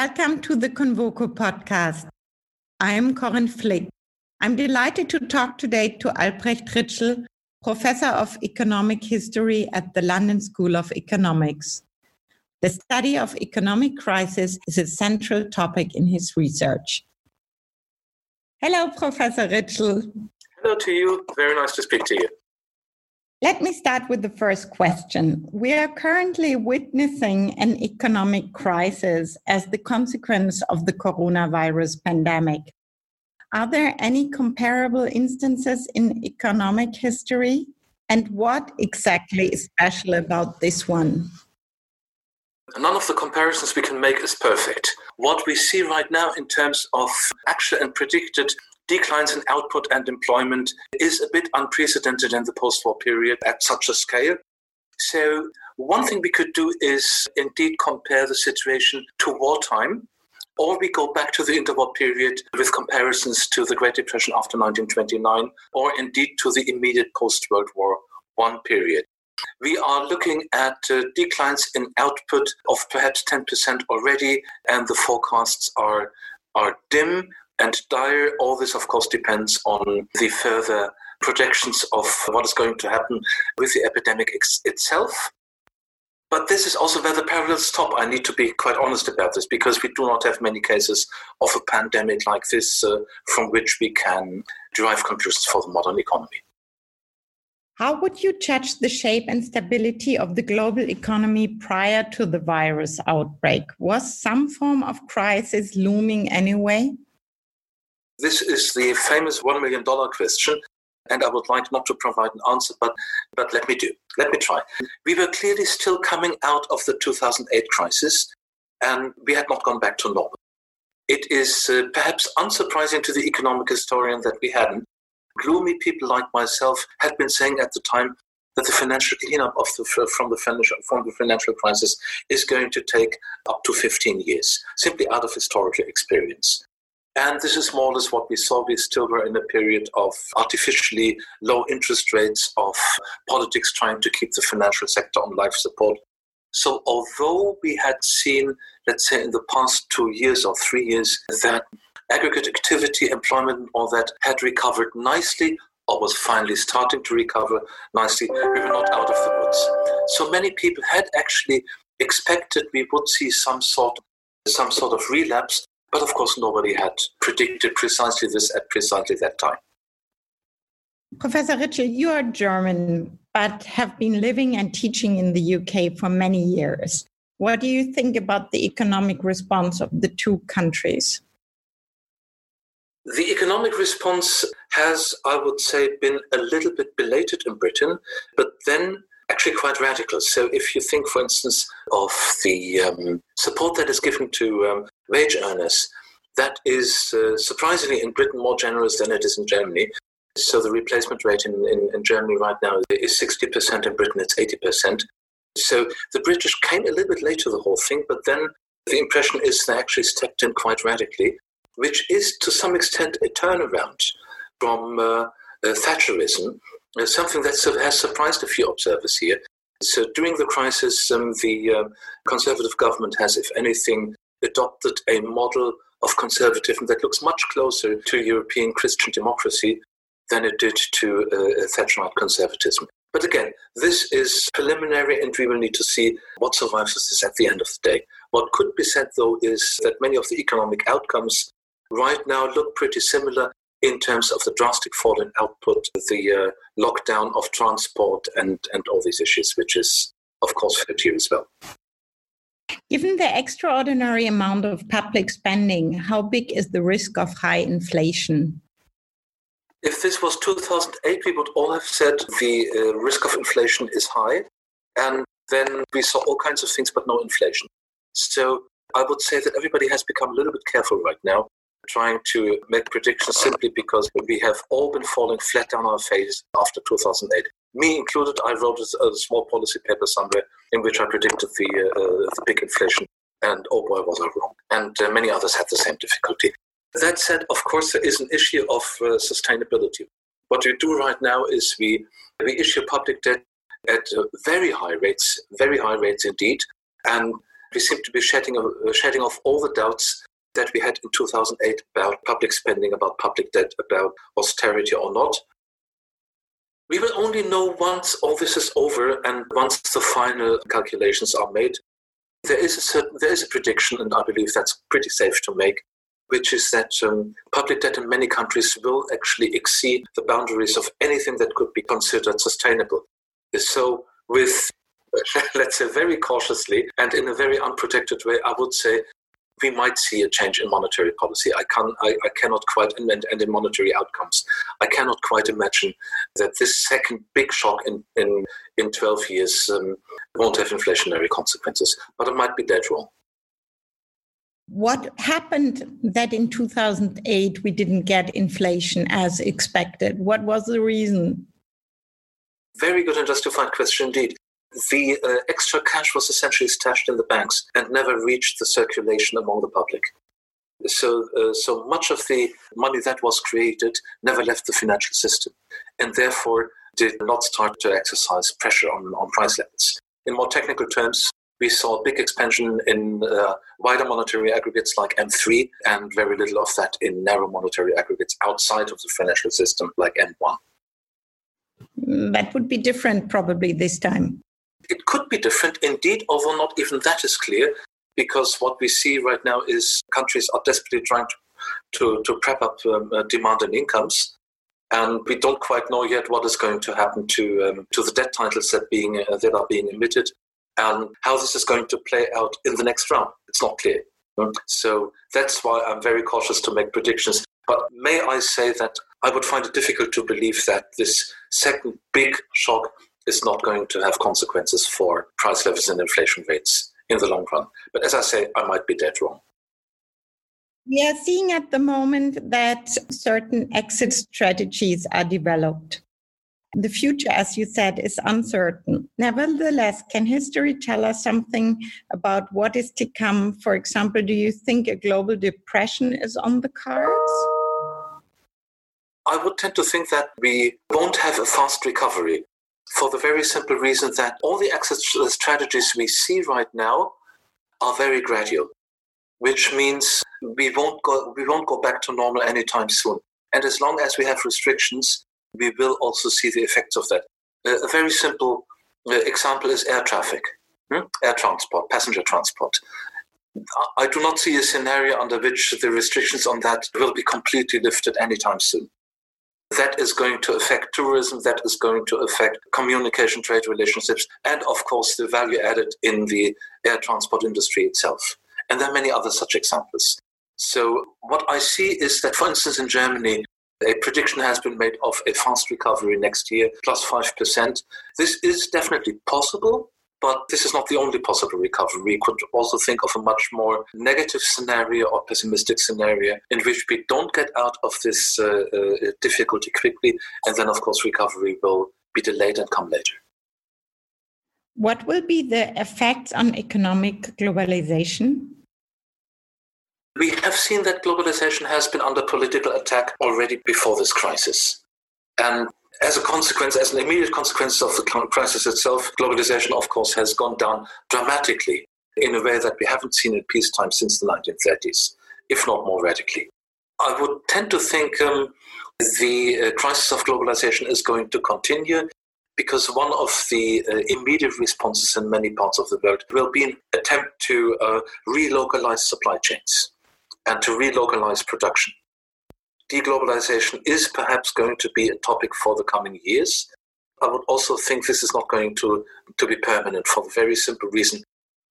Welcome to the Convoco podcast. I'm Corinne Flick. I'm delighted to talk today to Albrecht Ritschl, Professor of Economic History at the London School of Economics. The study of economic crisis is a central topic in his research. Hello, Professor Ritschl. Hello to you. Very nice to speak to you. Let me start with the first question. We are currently witnessing an economic crisis as the consequence of the coronavirus pandemic. Are there any comparable instances in economic history? And what exactly is special about this one? None of the comparisons we can make is perfect. What we see right now in terms of actual and predicted declines in output and employment is a bit unprecedented in the post war period at such a scale. So, one thing we could do is indeed compare the situation to wartime, or we go back to the interwar period with comparisons to the Great Depression after 1929, or indeed to the immediate post World War I period. We are looking at uh, declines in output of perhaps 10% already, and the forecasts are, are dim and dire. All this, of course, depends on the further projections of what is going to happen with the epidemic ex- itself. But this is also where the parallels stop. I need to be quite honest about this because we do not have many cases of a pandemic like this uh, from which we can derive conclusions for the modern economy. How would you judge the shape and stability of the global economy prior to the virus outbreak? Was some form of crisis looming anyway? This is the famous $1 million question. And I would like not to provide an answer, but, but let me do. Let me try. We were clearly still coming out of the 2008 crisis, and we had not gone back to normal. It is uh, perhaps unsurprising to the economic historian that we hadn't. Gloomy people like myself had been saying at the time that the financial cleanup of the, from, the financial, from the financial crisis is going to take up to 15 years, simply out of historical experience. And this is more or less what we saw. We still were in a period of artificially low interest rates, of politics trying to keep the financial sector on life support. So, although we had seen, let's say, in the past two years or three years, that aggregate activity, employment, all that had recovered nicely or was finally starting to recover nicely, we were not out of the woods. So many people had actually expected we would see some sort, some sort of relapse but of course, nobody had predicted precisely this at precisely that time. Professor Ritschl, you are German, but have been living and teaching in the UK for many years. What do you think about the economic response of the two countries? The economic response has, I would say, been a little bit belated in Britain, but then actually quite radical. So, if you think, for instance, of the um, support that is given to um, wage earners, that is uh, surprisingly in Britain more generous than it is in Germany. So, the replacement rate in, in, in Germany right now is 60%, in Britain it's 80%. So, the British came a little bit late to the whole thing, but then the impression is they actually stepped in quite radically, which is to some extent a turnaround from uh, uh, Thatcherism something that has surprised a few observers here. So during the crisis, um, the uh, Conservative government has, if anything, adopted a model of conservatism that looks much closer to European Christian democracy than it did to uh, Thatcherite conservatism. But again, this is preliminary, and we will need to see what survives this at the end of the day. What could be said, though, is that many of the economic outcomes right now look pretty similar in terms of the drastic fall in output, the uh, lockdown of transport, and, and all these issues, which is, of course, here as well. Given the extraordinary amount of public spending, how big is the risk of high inflation? If this was 2008, we would all have said the uh, risk of inflation is high. And then we saw all kinds of things, but no inflation. So I would say that everybody has become a little bit careful right now trying to make predictions simply because we have all been falling flat on our face after 2008. Me included, I wrote a, small policy paper somewhere in which I predicted the, uh, the big inflation, and oh boy, was I wrong. And uh, many others had the same difficulty. That said, of course, there is an issue of uh, sustainability. What we do right now is we, we issue public debt at uh, very high rates, very high rates indeed, and we seem to be shedding, uh, shedding off all the doubts that we had in 2008 about public spending, about public debt, about austerity or not. We will only know once all this is over and once the final calculations are made. There is a certain, there is a prediction, and I believe that's pretty safe to make, which is that um, public debt in many countries will actually exceed the boundaries of anything that could be considered sustainable. So, with let's say very cautiously and in a very unprotected way, I would say we might see a change in monetary policy. I, can, I, I cannot quite, and, and in monetary outcomes, I cannot quite imagine that this second big shock in, in, in 12 years um, won't have inflationary consequences. But I might be dead wrong. What happened that in 2008 we didn't get inflation as expected? What was the reason? Very good and justified question indeed the uh, extra cash was essentially stashed in the banks and never reached the circulation among the public. So, uh, so much of the money that was created never left the financial system and therefore did not start to exercise pressure on, on price levels. In more technical terms, we saw a big expansion in uh, wider monetary aggregates like M3 and very little of that in narrow monetary aggregates outside of the financial system like M1. That would be different probably this time. It could be different indeed, although not even that is clear, because what we see right now is countries are desperately trying to, to, to prep up um, uh, demand and incomes. And we don't quite know yet what is going to happen to um, to the debt titles that being uh, that are being emitted, and how this is going to play out in the next round. It's not clear. So that's why I'm very cautious to make predictions. But may I say that I would find it difficult to believe that this second big shock is not going to have consequences for price levels and inflation rates in the long run. But as I say, I might be dead wrong. We are seeing at the moment that certain exit strategies are developed. The future, as you said, is uncertain. Nevertheless, can history tell us something about what is to come? For example, do you think a global depression is on the cards? I would tend to think that we won't have a fast recovery for the very simple reason that all the exit strategies we see right now are very gradual, which means we won't go we won't go back to normal anytime soon. And as long as we have restrictions, we will also see the effects of that. A very simple uh, example is air traffic, hmm? air transport, passenger transport. I do not see a scenario under which the restrictions on that will be completely lifted anytime soon that is going to affect tourism, that is going to affect communication, trade relationships, and of course the value added in the air transport industry itself. And there are many other such examples. So, what I see is that, for instance, in Germany, a prediction has been made of a fast recovery next year, plus 5%. This is definitely possible, but this is not the only possible recovery. We could also think of a much more negative scenario or pessimistic scenario in which we don't get out of this uh, uh, difficulty quickly, and then, of course, recovery will be delayed and come later. What will be the effects on economic globalization? We have seen that globalization has been under political attack already before this crisis. And as a consequence, as an immediate consequence of the crisis itself, globalization, of course, has gone down dramatically in a way that we haven't seen in peacetime since the 1930s, if not more radically. I would tend to think um, the uh, crisis of globalization is going to continue because one of the uh, immediate responses in many parts of the world will be an attempt to uh, relocalize supply chains and to relocalize production deglobalization is perhaps going to be a topic for the coming years. I would also think this is not going to, to be permanent for the very simple reason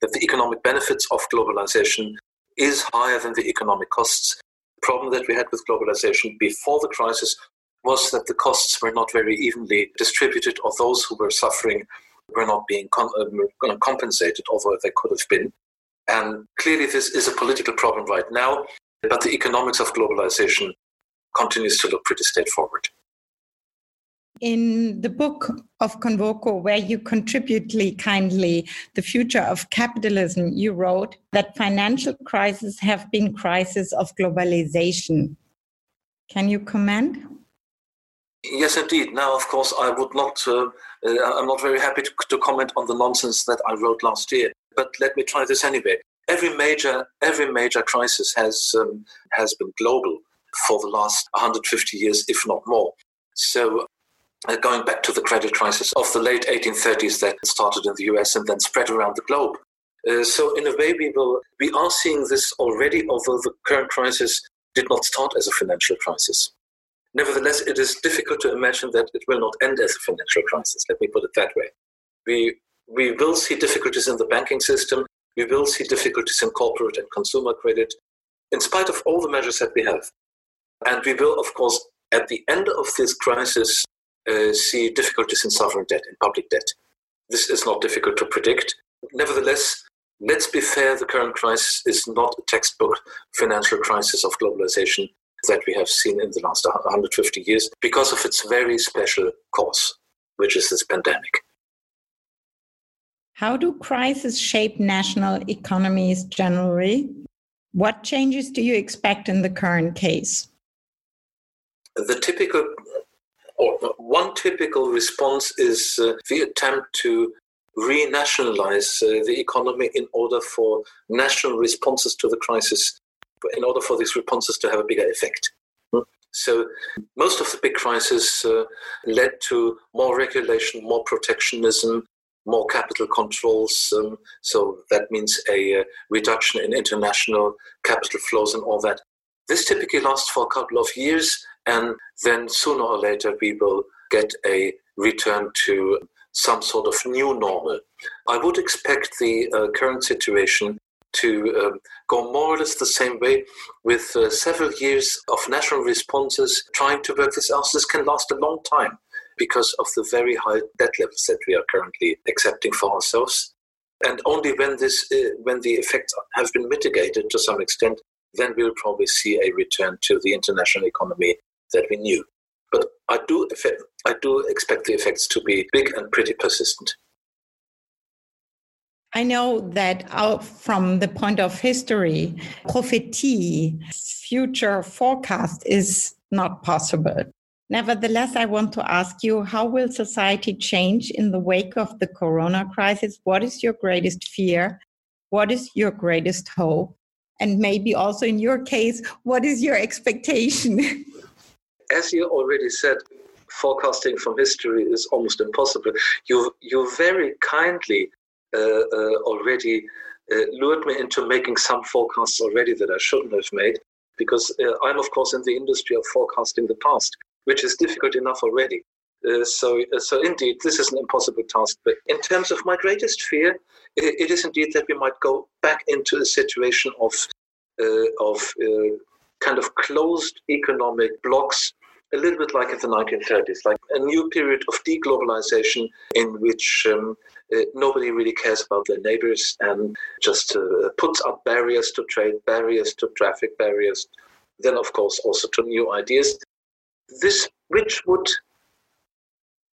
that the economic benefits of globalization is higher than the economic costs. The problem that we had with globalization before the crisis was that the costs were not very evenly distributed, or those who were suffering were not being uh, compensated, although they could have been. And clearly, this is a political problem right now, but the economics of globalization continues to look pretty straightforward. In the book of Convoco, where you contributely kindly the future of capitalism, you wrote that financial crises have been crises of globalization. Can you comment? Yes, indeed. Now, of course, I would not. Uh, uh, I'm not very happy to, to, comment on the nonsense that I wrote last year. but let me try this anyway. Every major, every major crisis has um, has been global for the last 150 years, if not more. So, uh, going back to the credit crisis of the late 1830s that started in the US and then spread around the globe. Uh, so, in a way, we will we are seeing this already, although the current crisis did not start as a financial crisis. Nevertheless, it is difficult to imagine that it will not end as a financial crisis. Let me put it that way. We we will see difficulties in the banking system. We will see difficulties in corporate and consumer credit, in spite of all the measures that we have. And we will, of course, at the end of this crisis, uh, see difficulties in sovereign debt, in public debt. This is not difficult to predict. Nevertheless, let's be fair, the current crisis is not a textbook financial crisis of globalization that we have seen in the last 150 years because of its very special cause, which is this pandemic. How do crises shape national economies generally? What changes do you expect in the current case? The typical, or one typical response is uh, the attempt to renationalize uh, the economy in order for national responses to the crisis, in order for these responses to have a bigger effect. Hmm? So, most of the big crises uh, led to more regulation, more protectionism, more capital controls. Um, so that means a uh, reduction in international capital flows and all that. This typically lasts for a couple of years, and then sooner or later we will get a return to some sort of new normal. I would expect the uh, current situation to um, go more or less the same way with uh, several years of national responses trying to work this out. This can last a long time because of the very high debt levels that we are currently accepting for ourselves. And only when this, uh, when the effects have been mitigated to some extent, then we'll probably see a return to the international economy that we knew. But I do, I do expect the effects to be big and pretty persistent. I know that from the point of history, prophecy, future forecast is not possible. Nevertheless, I want to ask you how will society change in the wake of the corona crisis? What is your greatest fear? What is your greatest hope? And maybe also in your case, what is your expectation? As you already said, forecasting from history is almost impossible. You, you very kindly uh, uh, already uh, lured me into making some forecasts already that I shouldn't have made because uh, I'm, of course, in the industry of forecasting the past which is difficult enough already. Uh, so, uh, so indeed, this is an impossible task. But in terms of my greatest fear, it, it is indeed that we might go back into a situation of of kind of closed economic blocks, a little bit like in the 1930s, like a new period of deglobalization in which um, uh, nobody really cares about their neighbors and just uh, puts up barriers to trade, barriers to traffic, barriers. Then, of course, also to new ideas this which would,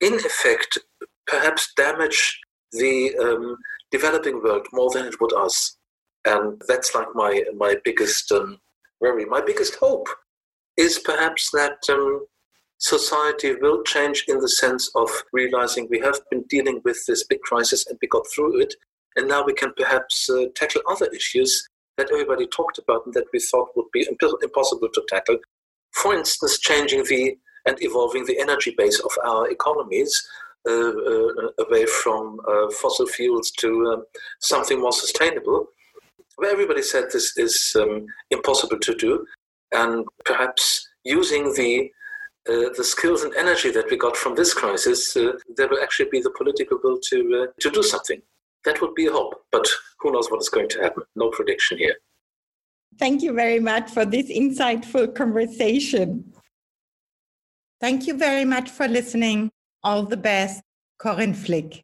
in effect, perhaps damage the um, developing world more than it would us. And that's like my my biggest um, worry. My biggest hope is perhaps that um, society will change in the sense of realizing we have been dealing with this big crisis and we got through it, and now we can perhaps uh, tackle other issues that everybody talked about and that we thought would be impossible to tackle. For instance, changing the and evolving the energy base of our economies uh, uh, away from uh, fossil fuels to um, something more sustainable. Where everybody said this is um, impossible to do, and perhaps using the uh, the skills and energy that we got from this crisis, uh, there will actually be the political will to uh, to do something. That would be a hope, but who knows what is going to happen? No prediction here. Thank you very much for this insightful conversation. Thank you very much for listening. All the best, Corinne Flick.